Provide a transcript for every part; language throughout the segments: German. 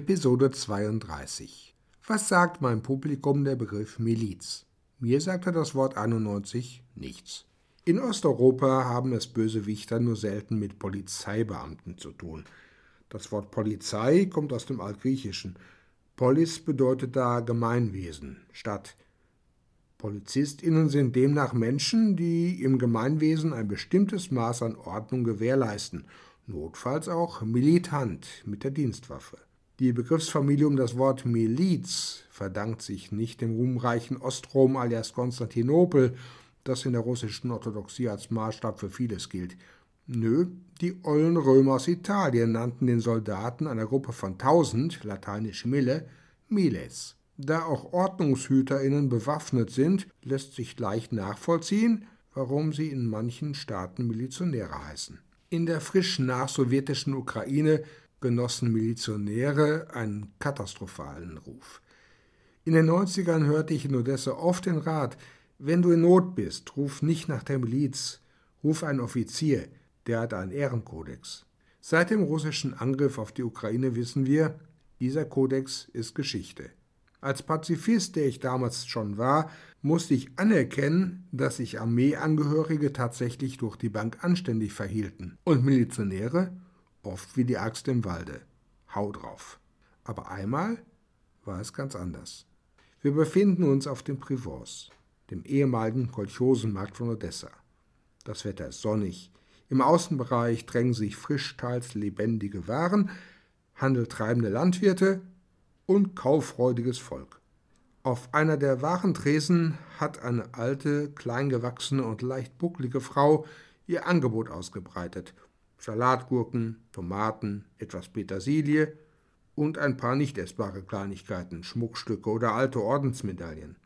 Episode 32. Was sagt mein Publikum der Begriff Miliz? Mir sagte das Wort 91 nichts. In Osteuropa haben es Bösewichter nur selten mit Polizeibeamten zu tun. Das Wort Polizei kommt aus dem Altgriechischen. Polis bedeutet da Gemeinwesen, Stadt. PolizistInnen sind demnach Menschen, die im Gemeinwesen ein bestimmtes Maß an Ordnung gewährleisten, notfalls auch militant mit der Dienstwaffe. Die Begriffsfamilie um das Wort Miliz verdankt sich nicht dem ruhmreichen Ostrom alias Konstantinopel, das in der russischen Orthodoxie als Maßstab für vieles gilt. Nö, die ollen Römer aus Italien nannten den Soldaten einer Gruppe von tausend, lateinisch Mille, Miles. Da auch OrdnungshüterInnen bewaffnet sind, lässt sich leicht nachvollziehen, warum sie in manchen Staaten Milizionäre heißen. In der frisch nachsowjetischen Ukraine genossen Milizionäre einen katastrophalen Ruf. In den 90ern hörte ich in Odessa oft den Rat, wenn du in Not bist, ruf nicht nach der Miliz, ruf einen Offizier, der hat einen Ehrenkodex. Seit dem russischen Angriff auf die Ukraine wissen wir, dieser Kodex ist Geschichte. Als Pazifist, der ich damals schon war, musste ich anerkennen, dass sich Armeeangehörige tatsächlich durch die Bank anständig verhielten und Milizionäre oft wie die Axt im Walde. Hau drauf. Aber einmal war es ganz anders. Wir befinden uns auf dem Privors, dem ehemaligen Kolchosenmarkt von Odessa. Das Wetter ist sonnig. Im Außenbereich drängen sich frisch teils lebendige Waren, handeltreibende Landwirte und kauffreudiges Volk. Auf einer der Warentresen hat eine alte, kleingewachsene und leicht bucklige Frau ihr Angebot ausgebreitet Salatgurken, Tomaten, etwas Petersilie und ein paar nicht essbare Kleinigkeiten, Schmuckstücke oder alte Ordensmedaillen.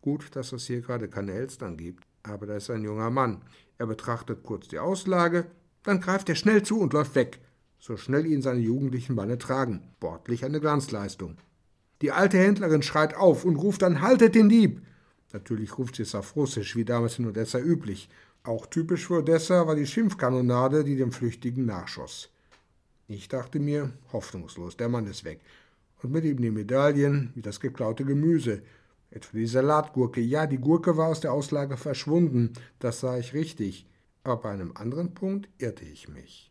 Gut, dass es hier gerade keine Elstern gibt, aber da ist ein junger Mann. Er betrachtet kurz die Auslage, dann greift er schnell zu und läuft weg, so schnell ihn seine jugendlichen Beine tragen. Sportlich eine Glanzleistung. Die alte Händlerin schreit auf und ruft dann Haltet den Dieb! Natürlich ruft sie es auf Russisch, wie damals in Odessa üblich, auch typisch für Odessa war die Schimpfkanonade, die dem Flüchtigen nachschoss. Ich dachte mir, hoffnungslos, der Mann ist weg. Und mit ihm die Medaillen, wie das geklaute Gemüse. Etwa die Salatgurke. Ja, die Gurke war aus der Auslage verschwunden, das sah ich richtig. Aber bei einem anderen Punkt irrte ich mich.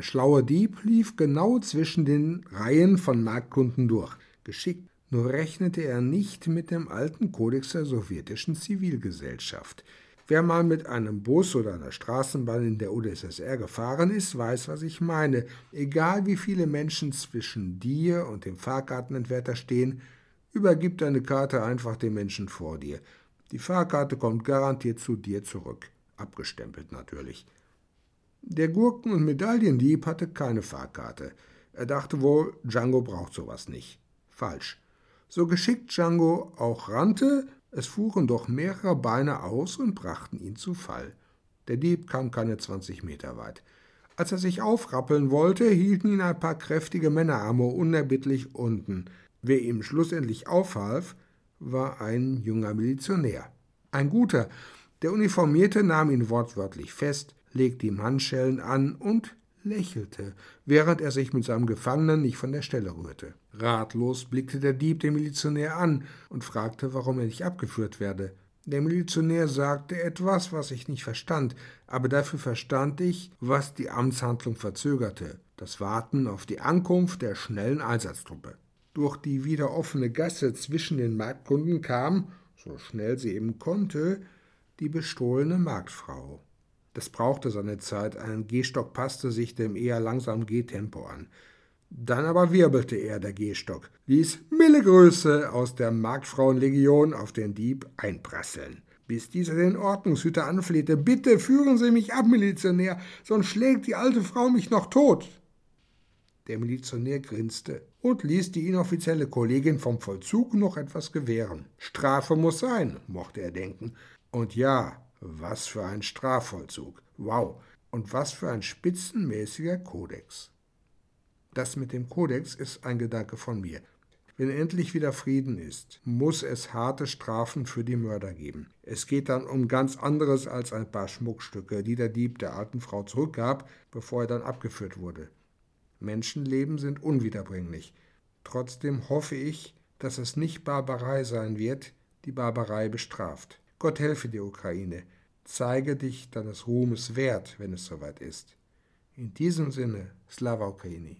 Der schlaue Dieb lief genau zwischen den Reihen von Marktkunden durch. Geschickt, nur rechnete er nicht mit dem alten Kodex der sowjetischen Zivilgesellschaft. Wer mal mit einem Bus oder einer Straßenbahn in der UdSSR gefahren ist, weiß, was ich meine. Egal wie viele Menschen zwischen dir und dem Fahrkartenentwerter stehen, übergib deine Karte einfach dem Menschen vor dir. Die Fahrkarte kommt garantiert zu dir zurück. Abgestempelt natürlich. Der Gurken- und Medaillendieb hatte keine Fahrkarte. Er dachte wohl, Django braucht sowas nicht. Falsch. So geschickt Django auch rannte, es fuhren doch mehrere Beine aus und brachten ihn zu Fall. Der Dieb kam keine 20 Meter weit. Als er sich aufrappeln wollte, hielten ihn ein paar kräftige Männerarme unerbittlich unten. Wer ihm schlussendlich aufhalf, war ein junger Milizionär. Ein guter. Der Uniformierte nahm ihn wortwörtlich fest, legte ihm Handschellen an und lächelte, während er sich mit seinem Gefangenen nicht von der Stelle rührte. Ratlos blickte der Dieb den Milizionär an und fragte, warum er nicht abgeführt werde. Der Milizionär sagte etwas, was ich nicht verstand, aber dafür verstand ich, was die Amtshandlung verzögerte, das Warten auf die Ankunft der schnellen Einsatztruppe. Durch die wieder offene Gasse zwischen den Marktkunden kam, so schnell sie eben konnte, die bestohlene Marktfrau. Das brauchte seine Zeit, ein Gehstock passte sich dem eher langsamen Gehtempo an. Dann aber wirbelte er, der Gehstock, ließ Millegröße aus der Marktfrauenlegion auf den Dieb einprasseln, bis dieser den Ordnungshüter anflehte: Bitte führen Sie mich ab, Milizionär, sonst schlägt die alte Frau mich noch tot. Der Milizionär grinste und ließ die inoffizielle Kollegin vom Vollzug noch etwas gewähren. Strafe muss sein, mochte er denken. Und ja, was für ein Strafvollzug. Wow. Und was für ein spitzenmäßiger Kodex. Das mit dem Kodex ist ein Gedanke von mir. Wenn endlich wieder Frieden ist, muss es harte Strafen für die Mörder geben. Es geht dann um ganz anderes als ein paar Schmuckstücke, die der Dieb der alten Frau zurückgab, bevor er dann abgeführt wurde. Menschenleben sind unwiederbringlich. Trotzdem hoffe ich, dass es nicht Barbarei sein wird, die Barbarei bestraft. Gott helfe die Ukraine. Zeige dich deines Ruhmes wert, wenn es soweit ist. In diesem Sinne, Slava Ukraini.